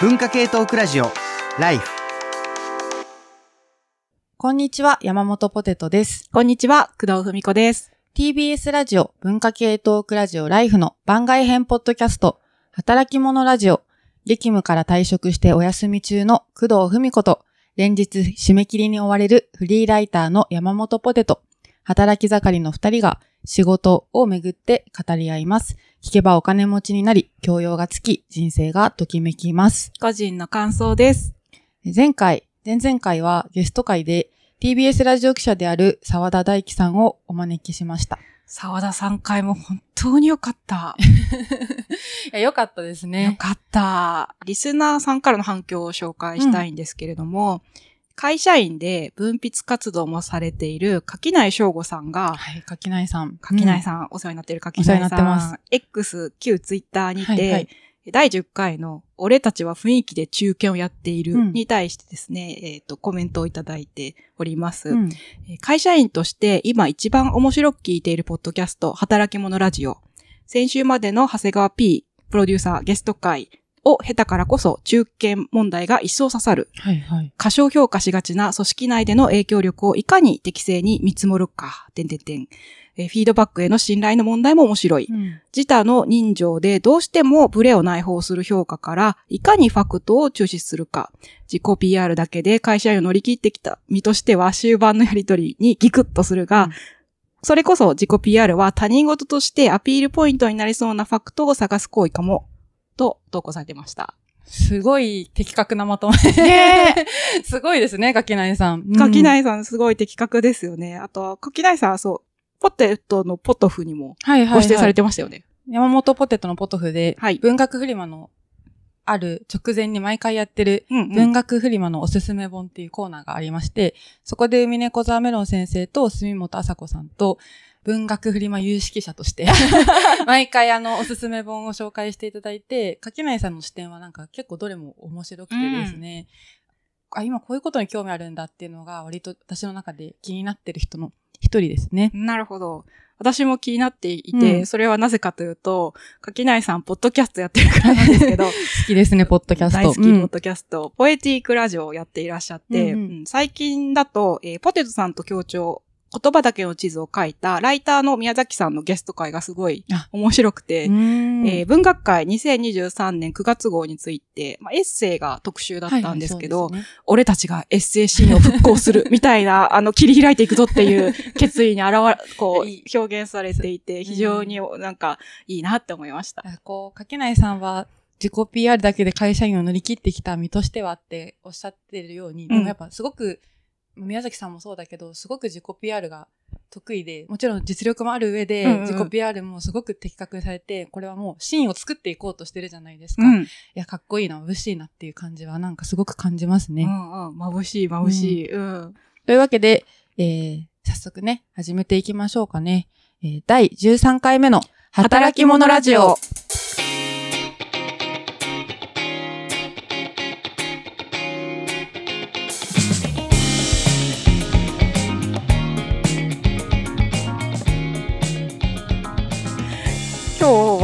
文化系トークラジオライフこんにちは、山本ポテトです。こんにちは、工藤文子です。TBS ラジオ文化系トークラジオライフの番外編ポッドキャスト、働き者ラジオ、激務から退職してお休み中の工藤文子と、連日締め切りに追われるフリーライターの山本ポテト、働き盛りの二人が仕事をめぐって語り合います。聞けばお金持ちになり、教養がつき、人生がときめきます。個人の感想です。前回、前々回はゲスト会で TBS ラジオ記者である沢田大樹さんをお招きしました。沢田さん回も本当に良かった。いや、よかったです良ね。かった。リスナーさんからの反響を紹介したいんですけれども、会社員で分泌活動もされている柿内翔吾さんが、はい、柿内さん。柿内ん。さん、お世話になっている柿内さん。お世話になってます。X、旧ツイッターにて、はいはい第10回の俺たちは雰囲気で中堅をやっているうんに対してですね、えっ、と、コメントをいただいております。うんえー会社員として今一番面白く聞いているポッドキャスト、働き者ラジオ。先週までの長谷川 P、プロデューサー、ゲスト会を経たからこそ中堅問題が一層刺さる。はいはい。過小評価しがちな組織内での影響力をいかに適正に見積もるか、点々点。えーフィードバックへの信頼の問題も面白い。うん自他の人情でどうしてもブレを内包する評価から、いかにファクトを抽出するか。自己 PR だけで会社員を乗り切ってきた身としては終盤のやりとりにギクッとするが、うんそれこそ自己 PR は他人事としてアピールポイントになりそうなファクトを探す行為かも、と投稿されてました。すごい的確なまとめ。ね すごいですね、柿内さん。柿い。内さんすごい的確ですよね。あとは、柿内さんはそう、ポテトのポトフにもはいはい、はい。ご指定されてましたよね。山本ポテトのポトフで、はい文学フリマのある直前に毎回やってるうん、うん。文学フリマのおすすめ本っていうコーナーがありまして、そこで海猫沢メロン先生と住本麻子さんと文学フリマ有識者として、毎回あのおすすめ本を紹介していただいて、柿内さんの視点はなんか結構どれも面白くてですね、あ、今こういうことに興味あるんだっていうのが割と私の中で気になってる人の一人ですね。なるほど。私も気になっていて、うん。それはなぜかというと、柿内さん、ポッドキャストやってるからなんですけど、好きですね、ポッドキャスト。大好き、ポうん。ッドキャスト、ポエティークラジオをやっていらっしゃって、うんうん。うん。最近だと、えーポテトさんと協調、言葉だけの地図を書いた、ライターの宮崎さんのゲスト会がすごいあ。面白くて、えー文学会2023年9月号について、まあ、エッセイが特集だったんですけど、はいね。俺たちがエッセイシーンを復興する みたいな、あの、切り開いていくぞっていう決意に現れ、こういい、表現されていて、非常になんかいいなって思いました。あこう、柿内さんは自己 PR だけで会社員を乗り切ってきた身としてはっておっしゃってるように、でもやっぱすごく、宮崎さんもそうだけど、すごく自己 PR が得意で、もちろん実力もある上で、うんうん自己 PR もすごく的確にされて、これはもうシーンを作っていこうとしてるじゃないですか。いうん。や、かっこいいな、眩しいなっていう感じはなんかすごく感じますね。うんうん。眩しい、眩しい。うん。というわけで、えー、早速ね、始めていきましょうかね。えー、第13回目の働き者ラジオ。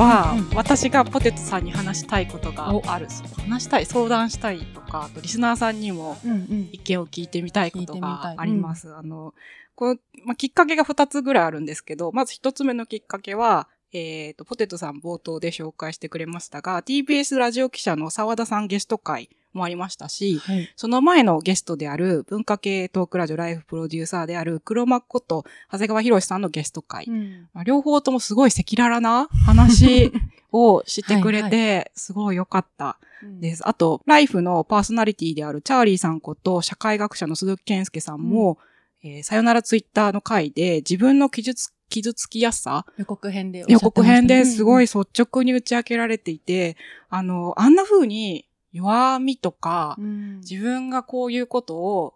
はうんうん私がポテトさんに話したいことがある。話したい、相談したいとか、あとリスナーさんにもうんうん。意見を聞いてみたいことがあります。あの、この、まあ、きっかけが2つぐらいあるんですけど、まず1つ目のきっかけは、えっ、と、ポテトさん冒頭で紹介してくれましたが、TBS ラジオ記者の沢田さんゲスト会もありましたし、はい。その前のゲストである文化系トークラジオライフプロデューサーである黒幕こと長谷川博さんのゲスト会。うんまあ両方ともすごい赤裸々な話 をしてくれはいて、すごい良かったです。あと、ライフのパーソナリティであるチャーリーさんこと社会学者の鈴木健介さんも、えーさよならツイッターの回で自分の傷つ傷つきやすさ予告編でね、予告編ですごいうん率直に打ち明けられていて、あの、あんな風に弱みとか、うん、自分がこういうことを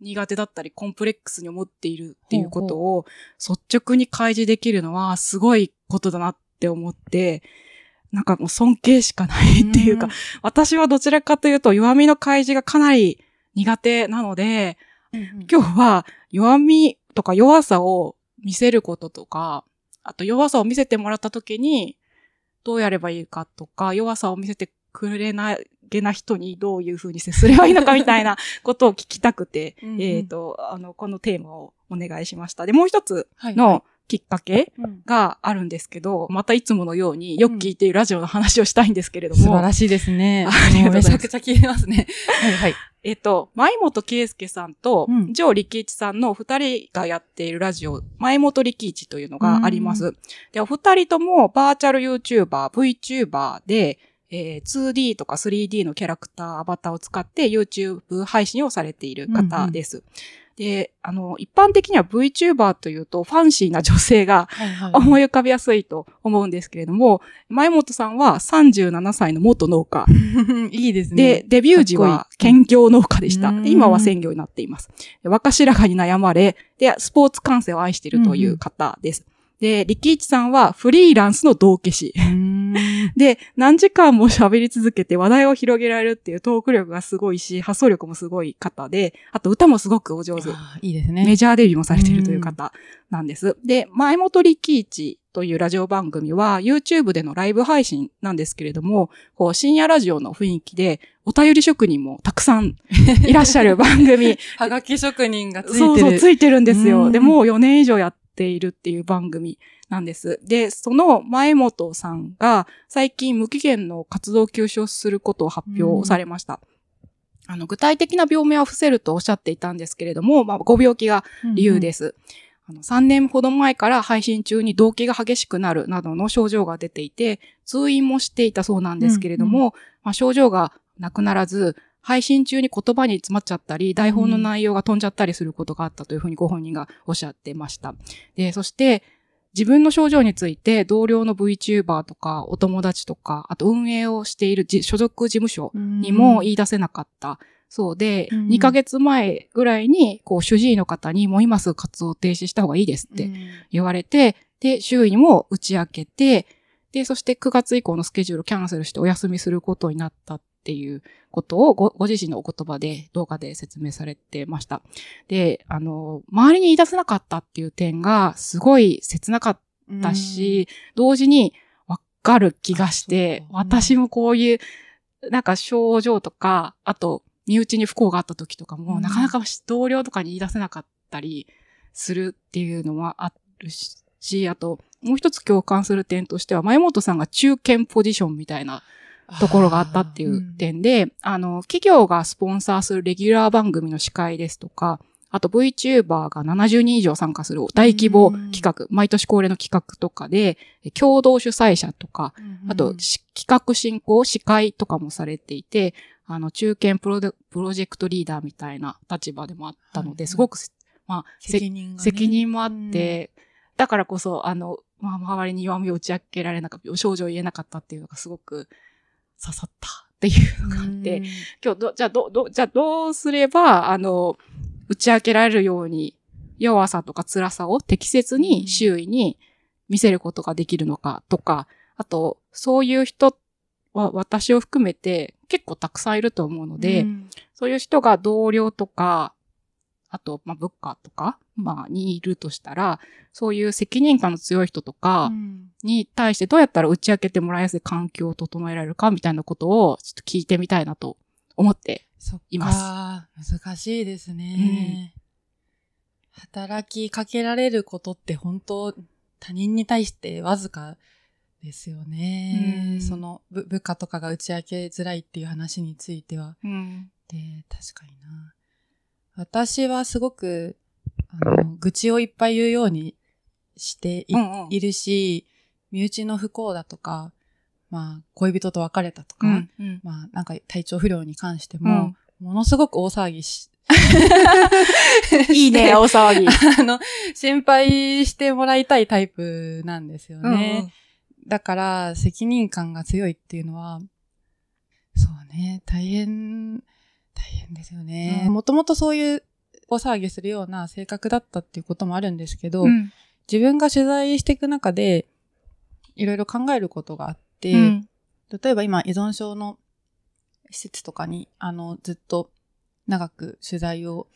苦手だったりコンプレックスに思っているっていうことを率直に開示できるのはすごいことだなって思って、なんかもう尊敬しかないっていうか、私はどちらかというと弱みの開示がかなり苦手なので、うんうん。今日は弱みとか弱さを見せることとか、あと弱さを見せてもらった時にどうやればいいかとか、弱さを見せてくれないげな人にどういうふうに接すればいいのかみたいな ことを聞きたくて、うんうんえっ、と、あの、このテーマをお願いしました。で、もう一つはいのきっかけうんがあるんですけど、またいつものようによく聞いているラジオの話をしたいんですけれども、素晴らしいですね。ありがとうございますもめちゃくちゃ聞いてますね。はいはい。えっと、前本圭介さんとうん、ジョー力一さんの二人がやっているラジオ、前本力一というのがあります。で、お二人ともバーチャル YouTuber、VTuber で、えー 2D とか 3D のキャラクター、アバターを使って YouTube 配信をされている方です。で、あの、一般的には VTuber というとファンシーな女性が。思い浮かびやすいと思うんですけれども、前本さんは37歳の元農家。いいですね。で、デビュー時は兼業農家でした。うんで今は専業になっています。で若白髪に悩まれ、で、スポーツ観戦を愛しているという方です。で、力一さんはフリーランスの道化師。で、何時間も喋り続けて話題を広げられるっていうトーク力がすごいし、発想力もすごい方で、あと歌もすごくお上手。いいですね。メジャーデビューもされているという方なんです。で、前本力一というラジオ番組は YouTube でのライブ配信なんですけれども、こう深夜ラジオの雰囲気でお便り職人もたくさん いらっしゃる番組。はがき職人がついてる。そうそう、ついてるんですよ。うんで、もう4年以上やっているっていう番組なんです。で、その前本さんが最近無期限の活動休止をすることを発表されました。あの、具体的な病名は伏せるとおっしゃっていたんですけれども、まあ、ご病気が理由です。あの3年ほど前から配信中に動悸が激しくなるなどの症状が出ていて、通院もしていたそうなんですけれども、まあ、症状がなくならず、配信中に言葉に詰まっちゃったり、台本の内容が飛んじゃったりすることがあったというふうにご本人がおっしゃってました。で、そして、自分の症状について同僚の VTuber とかお友達とか、あと運営をしているじ所属事務所うんにも言い出せなかった。そうで、うん2ヶ月前ぐらいに、こう、主治医の方にもう今すぐ活動を停止した方がいいですって言われて、で、周囲にも打ち明けて、で、そして9月以降のスケジュールをキャンセルしてお休みすることになったっていうことをごご自身のお言葉で動画で説明されてました。で、あの、周りに言い出せなかったっていう点がすごい切なかったし、同時にわかる気がして、私もこういう、なんか症状とか、あと、身内に不幸があった時とかも、うん。なかなか同僚とかに言い出せなかったりするっていうのはあるし、あと、もう一つ共感する点としては、前本さんが中堅ポジションみたいなところがあったっていう点で、あの、企業がスポンサーするレギュラー番組の司会ですとか、あと VTuber が70人以上参加する大規模企画、毎年恒例の企画とかで、共同主催者とか、あと、し企画進行、司会とかもされていて、あの、中堅プロデプロジェクトリーダーみたいな立場でもあったので、はいはい。すごく、まあ、せ責任がね。責任もあって、だからこそ、あの、まあ、周りに弱みを打ち明けられなかった、症状を言えなかったっていうのがすごく刺さったっていうのがあって、今日ど、じゃあど、ど、じゃあどうすれば、あの、打ち明けられるように、弱さとか辛さを適切に周囲に見せることができるのかとか、あと、そういう人は私を含めて結構たくさんいると思うので、うん。そういう人が同僚とか、あと、まあ、部下とか、まあ、にいるとしたら、そういう責任感の強い人とかうんに対してどうやったら打ち明けてもらいやすい環境を整えられるかみたいなことをちょっと聞いてみたいなと思っています難しいですね。働きかけられることって本当他人に対してわずかですよね。うんその部部下とかが打ち明けづらいっていう話については。うん。で、確かにな。私はすごく、あの、愚痴をいっぱい言うようにしてい,、うんうんいるし、身内の不幸だとか、まあ、恋人と別れたとか、うん。うん。まあ、なんか体調不良に関してうもん、ものすごく大騒ぎし、いいね、大騒ぎ。あの、心配してもらいたいタイプなんですよね。だから、責任感が強いっていうのは、そうね、大変、大変ですよね。うんもともとそういう大騒ぎするような性格だったっていうこともあるんですけど、うん。自分が取材していく中で、いろいろ考えることがあって、うん。例えば今依存症の施設とかに、あの、ずっと長く取材を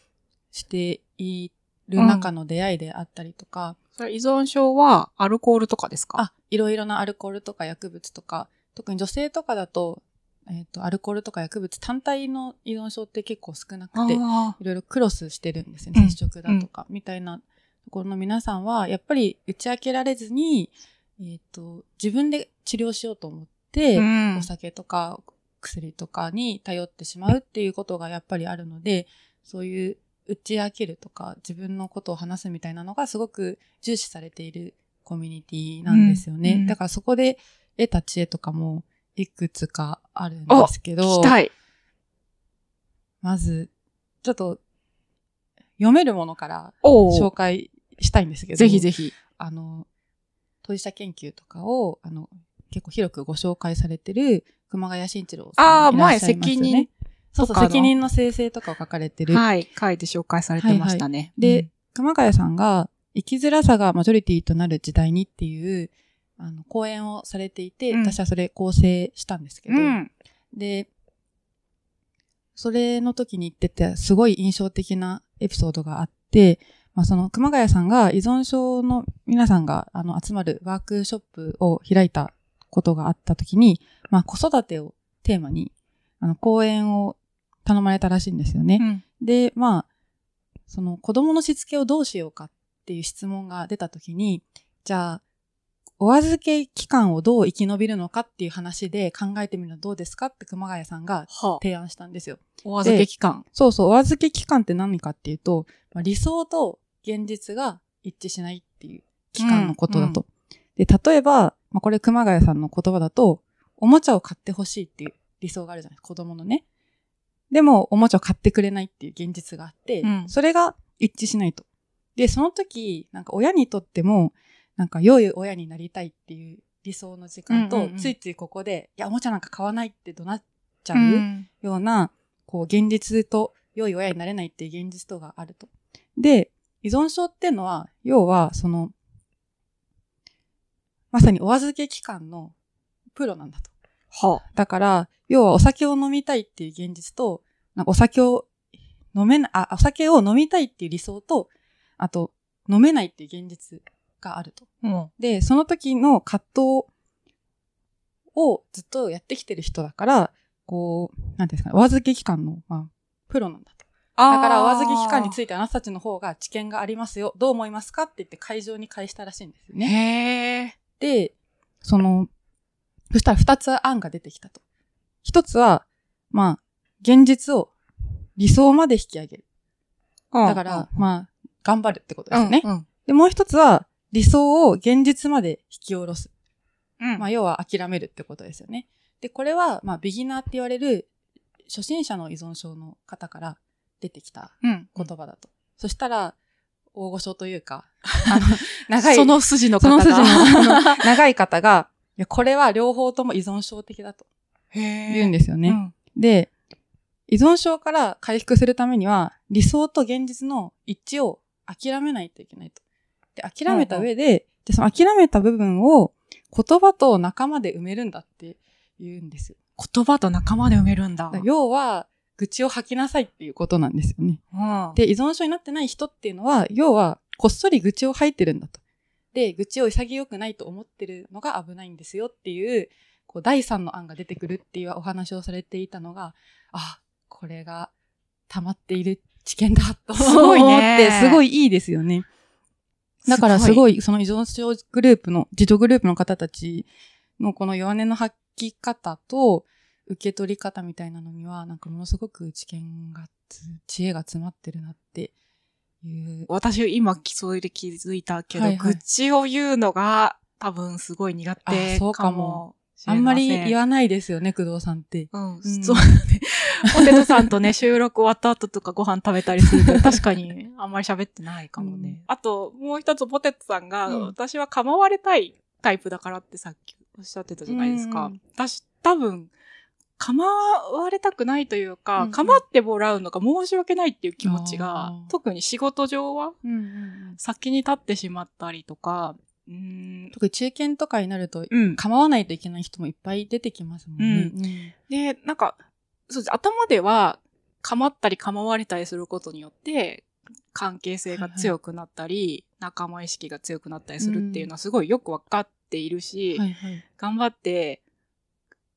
している中の出会いであったりとか、それ依存症はアルコールとかですか？あ、いろいろなアルコールとか薬物とか、特に女性とかだと、えっ、と、アルコールとか薬物単体の依存症って結構少なくて、あいろいろクロスしてるんですよね。うん。接触だとか、みたいなところの皆さんは、やっぱり打ち明けられずに、えっ、と、自分で治療しようと思って、うん。お酒とか薬とかに頼ってしまうっていうことがやっぱりあるので、そういう打ち明けるとか自分のことを話すみたいなのがすごく重視されているコミュニティなんですよね。うん。うん。だからそこで得た知恵とかもいくつかあるんですけ聞どき、たい。まず、ちょっと読めるものからお紹介したいんですけど、ぜひぜひ。あの、当事者研究とかを、あの、結構広くご紹介されてる熊谷慎一郎さんあーいらっしゃいますよね。前責任そうそう、責任の生成とかを書かれてる。はい。書いて紹介されてましたね。で、熊谷さんが、生きづらさがマジョリティとなる時代にっていう、あの、講演をされていて、うん私はそれ構成したんですけど、うん。で、それの時に言ってて、すごい印象的なエピソードがあって、まあ、その熊谷さんが依存症の皆さんがあの集まるワークショップを開いたことがあった時に、まあ、子育てをテーマに、あの、講演を頼まれたらしいんですよね。うんで、まあ、その子供のしつけをどうしようかっていう質問が出たときに、じゃあ、お預け期間をどう生き延びるのかっていう話で考えてみるのはどうですかって熊谷さんがはあ、提案したんですよ。お預け期間。そうそう、お預け期間って何かっていうと、まあ、理想と現実が一致しないっていう期間のことだと。で、例えば、まあ、これ熊谷さんの言葉だと、おもちゃを買ってほしいっていう理想があるじゃないですか、子供のね。でも、おもちゃを買ってくれないっていう現実があって、うんそれが一致しないと。で、その時、なんか親にとっても、なんか良い親になりたいっていう理想の時間と、うんうんうんついついここで、いや、おもちゃなんか買わないって怒鳴っちゃう。うんような、こう、現実と良い親になれないっていう現実とがあると。で、依存症っていうのは、要は、その、まさにお預け期間のプロなんだと。はだから、要はお酒を飲みたいっていう現実と、なんかお酒を飲めなあ、お酒を飲みたいっていう理想と、あと、飲めないっていう現実があると。あ。うん。で、その時の葛藤をずっとやってきてる人だから、こう、なんていうんですかね、お預け期間の、まあ、プロなんだと。だから、お預け期間についいてあなたたちの方が知見がありますよ。どう思いますかって言って会場に返したらしいんですよね。へえ。で、その、そしたら二つ案が出てきたと。一つは、まあ、現実を理想まで引き上げる。だから、まあ、頑張るってことですよね。うん。で、もう一つは、理想を現実まで引き下ろす。うん。まあ、要は諦めるってことですよね。で、これは、まあ、ビギナーって言われる、初心者の依存症の方から出てきたうん。言葉だと。そしたら、大御所というか、あの、長い、その筋のそ方が。の筋の 長い方が、いや、これは両方とも依存症的だとへえ。言うんですよね。うんで、依存症から回復するためには、理想と現実の一致を諦めないといけないと。で、諦めた上で、で、その諦めた部分を言葉と仲間で埋めるんだって言うんですよ。言葉と仲間で埋めるんだだ。要は、愚痴を吐きなさいっていうことなんですよね。うん。で、依存症になってない人っていうのは、要は、こっそり愚痴を吐いてるんだと。で、愚痴を潔くないと思ってるのが危ないんですよっていう、こう、第三の案が出てくるっていうお話をされていたのが、あ、これが溜まっている知見だとすごいね思って、すごいいいですよね。だからすごい、その依存症グループの、自助グループの方たちのこの弱音の吐き方と、受け取り方みたいなのには、なんかものすごく知見がつ、知恵が詰まってるなっていう。私今それで気づいたけど、はいはい愚痴を言うのが多分すごい苦手あそうかも。あんまり言わないですよね、工藤さんって。うん、うん。そう。だね。ポテトさんとね、収録終わった後とかご飯食べたりすると、確かにあんまり喋ってないかもね。うん。あと、もう一つポテトさんが、うん。私は構われたいタイプだからってさっきおっしゃってたじゃないですか。うん。私、多分、構われたくないというか、うんうん。構ってもらうのが申し訳ないっていう気持ちが特に仕事上は先に立ってしまったりとか、うーん、特に中堅とかになると、うん。構わないといけない人もいっぱい出てきますもんね。で、なんか、そうです頭では、構ったり構われたりすることによって、関係性が強くなったり、仲間意識が強くなったりするっていうのはすごいよくわかっているし、はいはい。頑張って、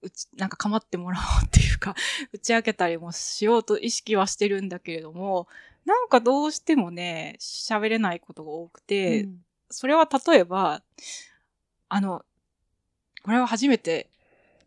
うち、なんか構ってもらおうっていうか、打ち明けたりもしようと意識はしてるんだけれども、なんかどうしてもね、喋れないことが多くて、うんそれは例えば、あの、これは初めて、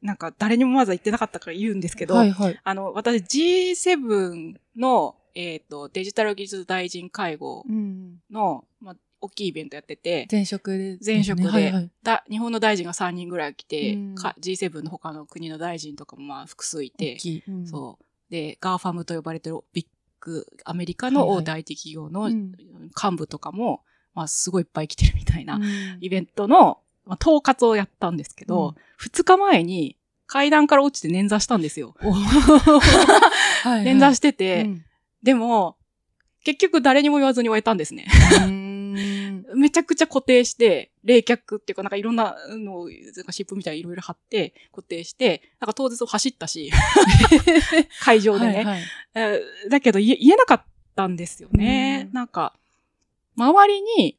なんか誰にもまだ言ってなかったから言うんですけど、はいはい。あの、私 G7 の、えっ、と、デジタル技術大臣会合うん。の、まあ、大きいイベントやってて、前職で、前職で、はいはい。だ日本の大臣が3人ぐらい来て、うんか G7 の他の国の大臣とかもまあ複数いてい。うんそう。で、 GAFAM と呼ばれてるビッグ、アメリカの大手 IT 企業のうん幹部とかも、まあすごいいっぱい来てるみたいなうんイベントの、まあ、統括をやったんですけど、二日前に階段から落ちて捻挫したんですよ。捻挫してて、うんでも、結局誰にも言わずに終えたんですね。うん めちゃくちゃ固定して、冷却っていうか、なんかいろんなのを、なんか湿布みたいにいろいろ貼って、固定して、なんか当日走ったし、会場でね。はいはいえーだけど言え言えなかったんですよね。うんなんか、周りに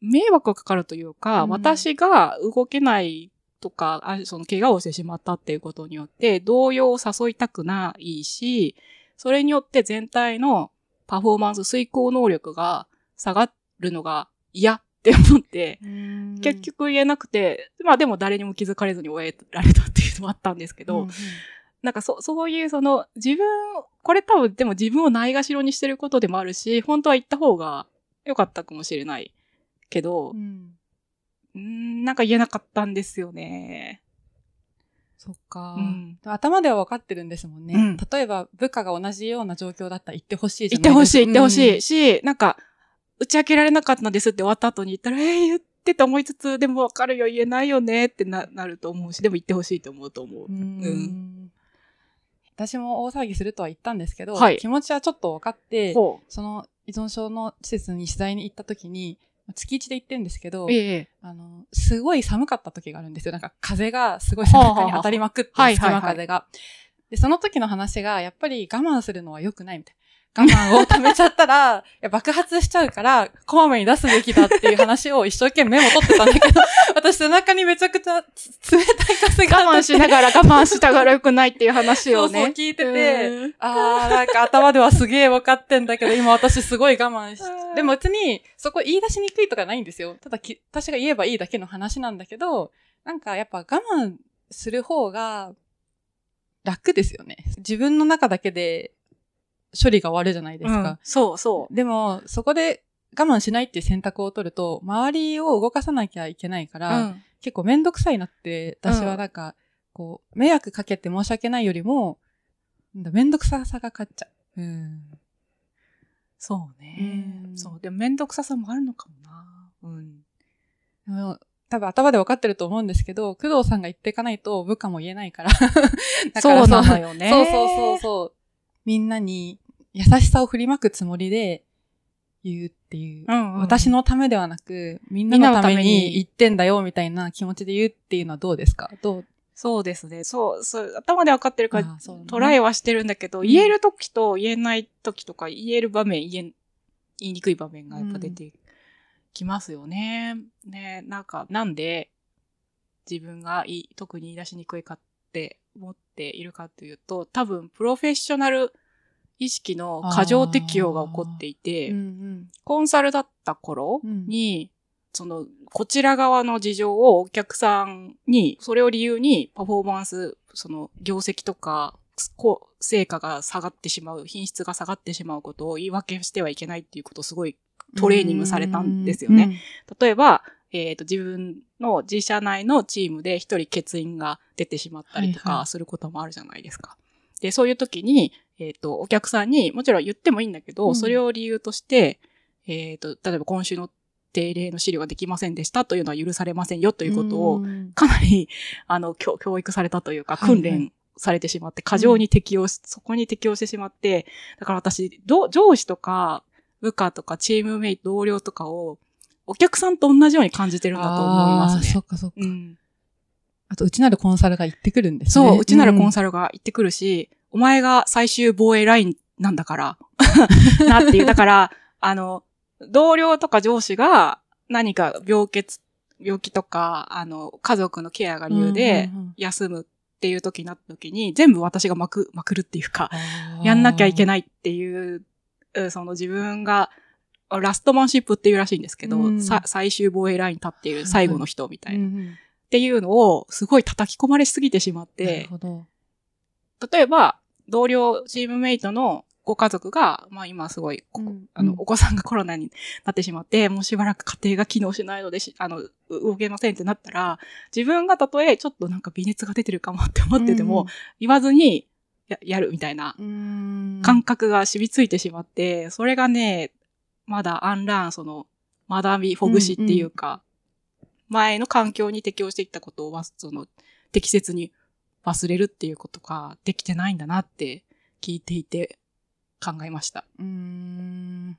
迷惑がかかるというか、うん。私が動けないとか、あその怪我をしてしまったっていうことによって、動揺を誘いたくないし、それによって全体のパフォーマンス、遂行能力が下がるのが嫌って思って、うん。結局言えなくて、まあでも誰にも気づかれずに終えられたっていうのもあったんですけど、うんなんかそ、そういうその自分、これ多分でも自分をないがしろにしてることでもあるし、本当は言った方が良かったかもしれないけどう、ん。ん、なんか言えなかったんですよね。そっか、うん。頭では分かってるんですもんね。うん。例えば部下が同じような状況だったら言ってほしいじゃ言ってほしい、言ってほしい。い。し、なんか、打ち明けられなかったんですって終わった後に言ったら、えー、言ってと思いつつ、でも分かるよ、言えないよねってななると思うし、でも言ってほしいと思うと思う。うんうん。私も大騒ぎするとは言ったんですけど、はい。気持ちはちょっと分かって、ほその依存症の施設に取材に行った時に、月1で行ってるんですけどう。、ええあの、すごい寒かった時があるんですよ。なんか風がすごい背中に当たりまくって、はい隙間風が。で、その時の話が、やっぱり我慢するのは良くないみたいな。我慢を止めちゃったら、いや爆発しちゃうから、こまめに出すべきだっていう話を一生懸命メモ取ってたんだけど、私背中にめちゃくちゃつ冷たい風が我慢しながら我慢したがら良くないっていう話をね。そうそう聞いててうんあー、なんか頭ではすげえ分かってんだけど、今私すごい我慢しうんでも別に、そこ言い出しにくいとかないんですよ。ただき、私が言えばいいだけの話なんだけど、なんかやっぱ我慢する方が楽ですよね。自分の中だけで処理が終わるじゃないですうんか。そうそう。でも、そこで我慢しないっていう選択を取ると、周りを動かさなきゃいけないから、うん結構めんどくさいなって、私はなんか、こう、迷惑かけて申し訳ないよりも、めんどくささが勝っちゃう。うん。そうねう。んそう。でもめんどくささもあるのかもな。うん。でも多分頭で分かってると思うんですけど、工藤さんが言っていかないと部下も言えないから。だからそうなのよね。そうそうそうそう。みんなに優しさを振りまくつもりで言うっていう。うんうん私のためではなく、みんなのために言ってんだよみたいな気持ちで言うっていうのはどうですか？どう？そうですね。そう、そう、頭で分かってるから、トライはしてるんだけど、うん。言える時と言えない時とか、言える場面、言え、言いにくい場面がやっぱ出てきますよね。ね、なんか、なんで自分がい特に言い出しにくいかって思っているかというと、多分、プロフェッショナル意識の過剰適用が起こっていて、んコンサルだった頃うんに、その、こちら側の事情をお客さんに、それを理由にパフォーマンス、その、業績とか、成果が下がってしまう、品質が下がってしまうことを言い訳してはいけないっていうことをすごいトレーニングされたんですよね。。例えば、えっ、と、自分の自社内のチームで一人欠員が出てしまったりとはいはいかすることもあるじゃないですか。で、そういう時に、えっ、と、お客さんにもちろん言ってもいいんだけど、うんそれを理由として、えっ、と、例えば今週の定例の資料ができませんでしたというのは許されませんよとということを、んかなり、あの、教教育されたというか、訓練されてしまって、過剰に適用し、そこに適用してしまって、だから私、ど上司とか、部下とか、チームメイト、同僚とかを、お客さんと同じように感じてるんだと思いますあーそね。っかそっか。うん。あと、うちなるコンサルが言ってくるんですね。そう、うちならコンササルが言ってくるし、お前が最終防衛ラインなんだから、なっていう。だから、あの、同僚とか上司が何か病欠、病気とか、あの、家族のケアが理由で休むっっていう時になった時に、全部私がまく、まくるっていうか、やんなきゃいけい。ないっていう、うんその自分が、ラストマンシップっていうらしいんですけど、うんさ最終防衛ラインに立っている最後の人みたいな。っうんうんていうのを、すごい叩き込まれすぎてしまって。例えば、同僚、チームメイトのご家族が、まあ今すごい、こうんあの、うん。お子さんがコロナになってしまって、もうしばらく家庭が機能しないのでし、あの、う動けませんってなったら、自分がたとえちょっとなんか微熱が出てるかもって思ってても、言わずにや、やるみたいなうんうん、感覚が染みついてしまって、それがね、まだアンラーン、その、学び、ほぐしっていうか、前の環境に適応してきたことをその、適切に忘れるっていうことができてないんだなって聞いていて考えました。うーん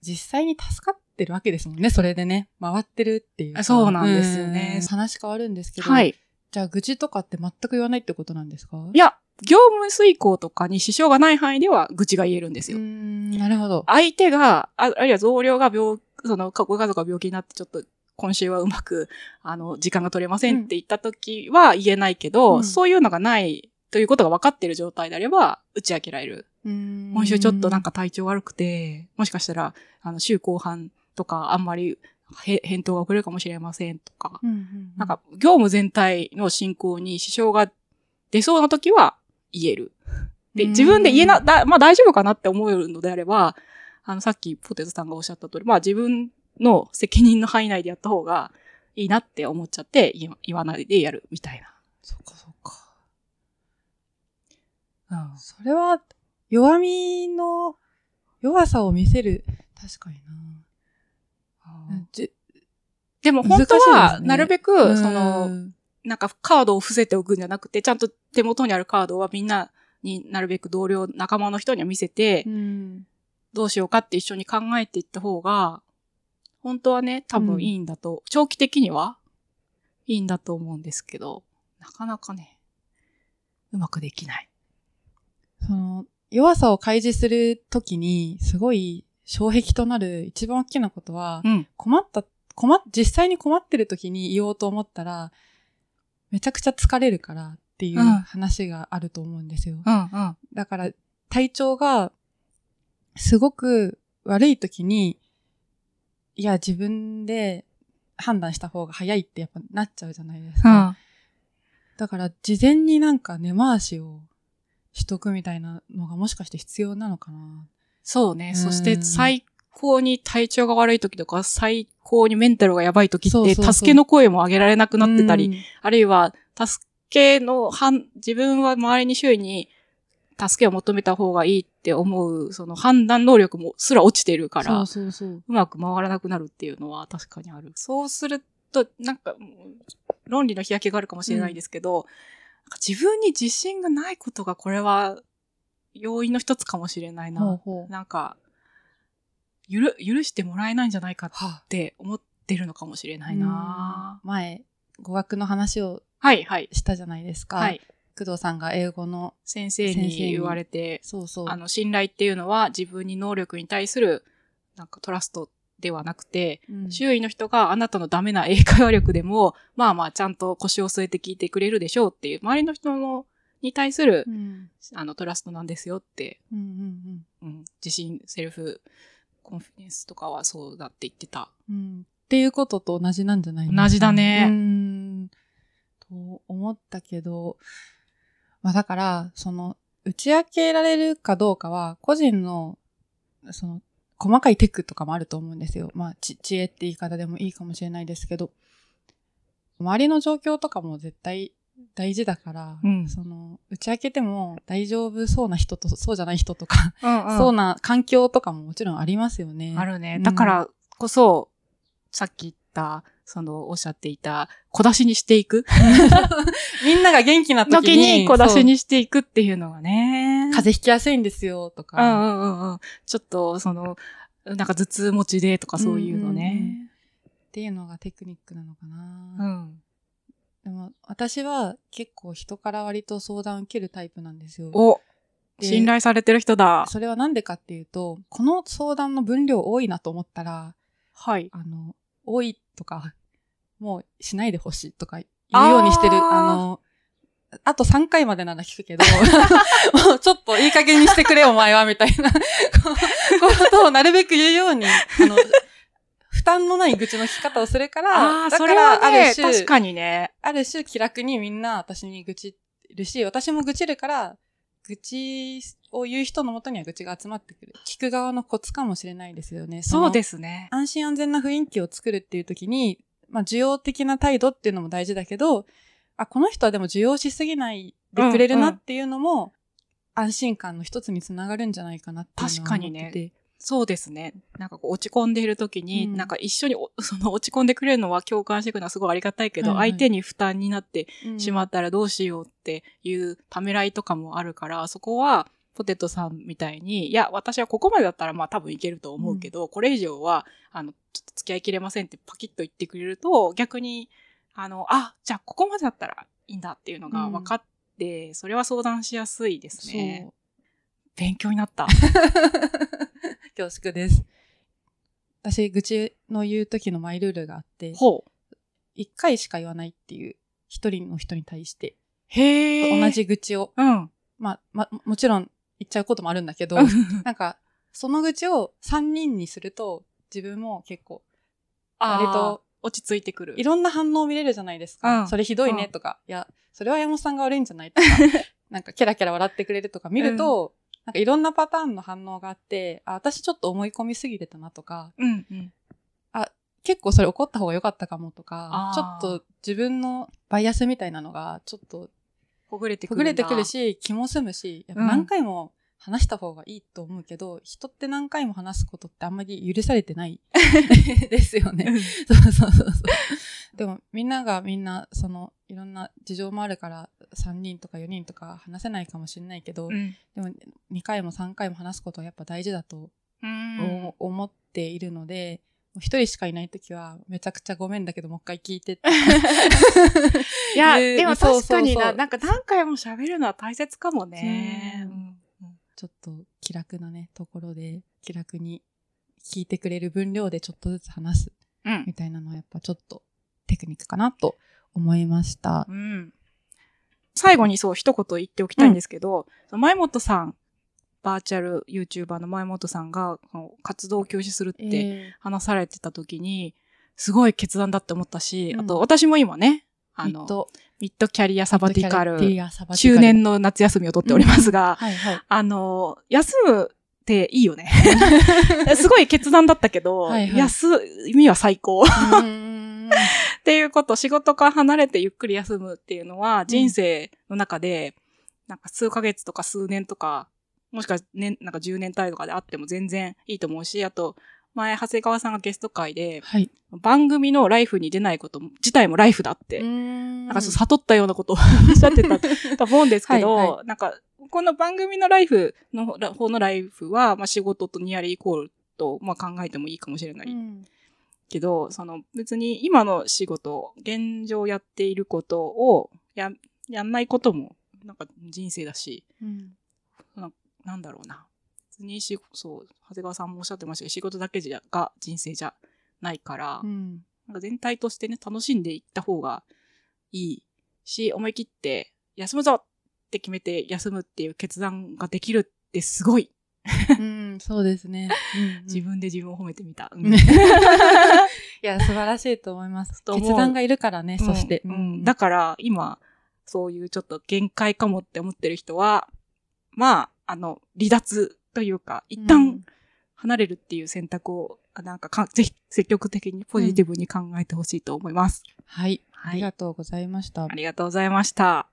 実際に助かってるわけですもんね、それでね。回ってるっていうか。そうなんですよねうん話変わるんですけど。はい。じゃあ、愚痴とかって全く言わないってことなんですか？いや、業務遂行とかに支障がない範囲では愚痴が言えるんですよ。ん、なるほど。相手が、ああるいは同僚が病、その、ご家族が病気になってちょっと、今週はうまく、あの、時間が取れませんって言った時は言えないけど、うん。そういうのがないということが分かっている状態であれば、打ち明けられる。今今週ちょっとなんか、体調悪くて、もしかしたら、あの、週後半とかあんまりへ返答が遅れるかもしれませんとか、うんうんうん。なんか、業務全体の進行に支障が出そうな時は言える。で、自分で言えな、だ、まあ大丈夫かなって思うのであれば、あの、さっきポテトさんがおっしゃった通り、まあ自分の責任の範囲内でやった方がいいなって思っちゃって、言わ言わないでやるみたいそっかそっか。な。うん。それは、弱みの、弱さを見せる。確かにな。じでも本当は、なるべく、うんその、なんかカードを伏せておくんじゃなくて、ちゃんと手元にあるカードはみんなになるべく同僚、仲間の人には見せて、うんどうしようかって一緒に考えていった方が、本当はね、多分いいんだと、長期的にはいいんだと思うんですけど、なかなかね、うまくできない。その、弱さを開示するときに、すごい障壁となる一番大きなことは、うん。困った、困っ、実際に困ってるときに言おうと思ったら、めちゃくちゃ疲れるからっていううん話があると思うんですよ。うん、うん。だから、体調がすごく悪いときに、いや、自分で判断した方が早いってやっぱなっちゃうじゃないですうか。ん。だから、事前になんか根回しをしとくみたいなのがもしかして必要なのかな。そうね。うんそして最高に体調が悪い時とか、最高にメンタルがやばい時って、助けの声も上げられなくなってたり、うんあるいは、助けの、はん、自分は周りに周囲に助けを求めた方がいいって思う、その判断能力もすら落ちてるから、そうそうそう。うまく回らなくなるっていうのは確かにある。そうすると、なんか、論理の日焼けがあるかもしれないですけど、なんか自分に自信がないことがこれは要因の一つかもしれないな。ほうほうなんか、ゆる、許してもらえないんじゃないかって思ってるのかもしれないな。うん前、語学の話をはい、はい。したじゃないですか。はい。工藤さんが英語の、先生に言われて、そうそう。あの、信頼っていうのは自分に能力に対する、なんかトラストではなくて、うん。周囲の人があなたのダメな英会話力でも、まあまあちゃんと腰を据えて聞いてくれるでしょうっていう、周りの人の、に対するう、ん。あの、トラストなんですよって、うんうんうん、自信、セルフ、コンフィデンスとかはそうだって言ってた。うん。うんっていうことと同じなんじゃないですか同じだね。うん。と思ったけど、まあだから、その、打ち明けられるかどうかは、個人の、その、細かいテクとかもあると思うんですよ。まあ、ち知恵って言い方でもいいかもしれないですけど、周りの状況とかも絶対大事だから、うんその、打ち明けても大丈夫そうな人とそうじゃない人とか、うんそうな環境とかももちろんありますよね。あるね。うんだからこそ、さっき言った、その、おっしゃっていた、小出しにしていく みんなが元気な時時に、に小出しにしていくっていうのがね。風邪ひきやすいんですよ、とうんか。うんうんうん。ちょっと、その、なんか頭痛持ちでとかそういうのね。っていうのがテクニックなのかうな。ん。でも、私は結構人から割と相談受けるタイプなんですよ。おで信頼されてる人だ。それはなんでかっていうと、この相談の分量多いなと思ったら、はい。あの、多いとか、もうしないでほしいとか言うようにしてる。あの、あと3回までなら聞くけど、もうちょっといい加減にしてくれお前は、みたいなことをなるべく言うように、あの、負担のない愚痴の聞き方をするから、だかそれはら、あね、る種、確かにね。ある種気楽にみんな私に愚痴るし、私も愚痴るから、愚痴を言う人のもとには愚痴が集まってくる。聞く側のコツかもしれないですよね。そうす。ですね。安心安全な雰囲気を作るっていう時に、まあ、需要的な態度っていうのも大事だけど、あ、この人はでも受容しすぎないでくれるなっていうのも、安心感の一つにつながるんじゃないかなっていうのは思ってて。確かにねそうですね。なんかこう落ち込んでいる時に、うんなんか一緒にお その落ち込んでくれるのは共感してくるのはすごいありがたいけど、はいはい相手に負担になってうんしまったらどうしようっていうためらいとかもあるから、そこはポテトさんみたいに、いや、私はここまでだったらまあ多分いけると思うけど、これ以上は、あの、ちょっと付き合いきれませんってパキッと言ってくれると、逆に、あの、あ、じゃあここまでだったらいいんだっていうのが分かって、それは相談しやすいですね。勉強になった。恐縮です。私、愚痴の言う時のマイルールがあって、ほう。一回しか言わないっていう、一人の人に対して、へえ。同。じ愚痴を、うん。まあ、ま、もちろん言っちゃうこともあるんだけど、うん なんか、その愚痴を三人にすると、自分も結構、割と落ち着いてくる。いろんな反応を見れるじゃないですか。うんそれひどいねとか、いや、それは山本さんが悪いんじゃないとか、なんかキャラキャラ笑ってくれるとか見ると、なんかいろんなパターンの反応があって、あ、私ちょっと思い込みすぎてたなとか、うんうん。結構それ怒った方が良かったかもとかあ、ちょーっと自分のバイアスみたいなのがちょっとほぐれてくる。ほぐれてくるし、気も済むし、やっぱうん何回も話した方がいいと思うけど、人って何回も話すことってあんまり許されてない ですよね。うんそうそうそうそう。でもみんながみんな、その、いろんな事情もあるから、3人とか4人とか話せないかもしれないけど、うん。でも2回も3回も話すことはやっぱ大事だと思っているので、もう一人しかいないときは、めちゃくちゃごめんだけど、もう一回聞いて。いや、でも確かにな、なんか何回も喋るのは大切かもね。ちょっと気楽なね、ところで、気楽に聞いてくれる分量でちょっとずつ話すうん。みたいなのはやっぱちょっとテクニックかなと思いました。うん。最後にそう一言言っておきたいんですけど、その前本さん、バーチャル YouTuber の前本さんが活動を休止するってえ話されてた時に、すごい決断だって思ったし、うんあと私も今ね、ー、あの、ミッドミッドキャリアサバティカル中年の夏休みを取っておりますが、はいはい。あの、休むっていいよね。すごい決断だったけど、はいはい休みは最高。っていうこと、仕事から離れてゆっくり休むっていうのは、人生の中で、なんか数ヶ月とか数年とか、もしくは年、なんか10年単位とかであっても全然いいと思うし、あと、前、長谷川さんがゲスト会で、はい。番組のライフに出ないこと自体もライフだって、ななんかそう悟ったようなことを おっしゃってた と思うんですけど、はいはなんか、この番組のライフの方のライフは、まあ仕事とニアリーイコールと、まあ考えてもいいかもしれないうんけど、その別に今の仕事、現状やっていることをや、やんないことも、なんか人生だし、うんなんだろうな。別にし、そう、長谷川さんもおっしゃってましたけど、仕事だけじゃ、が人生じゃないから、うんなんか全体としてね、楽しんでいった方がいいし、思い切って、休むぞって決めて休むっていう決断ができるってすごい。うん、そうですね。うんうん自分で自分を褒めてみた。うんねいや、素晴らしいと思います。決断がいるからね、そして。うんうんだから、今、そういうちょっと限界かもって思ってる人は、まあ、あの、離脱というか、一旦離れるっていう選択を、あなんかか、ぜひ積極的にポジティブに考えてほしいと思います。はい。はいありがとうございましたあ。りがとうございました。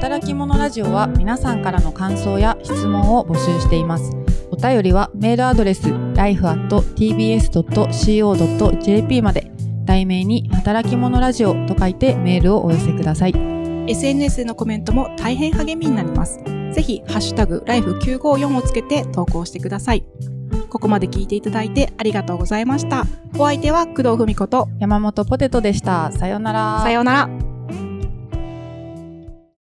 働き者ラジオは皆さんからの感想や質問を募集しています。お便りはメールアドレス life.tbs.co.jp まで題名に働き者ラジオと書いてメールをお寄せください。SNS でのコメントも大変励みになります。ぜひ、ハッシュタグ、ライフ954をつけて投稿してください。ここまで聞いていただいてありがとうございました。お相手は工藤文子と、山本ポテトでした。さようなら。さようなら。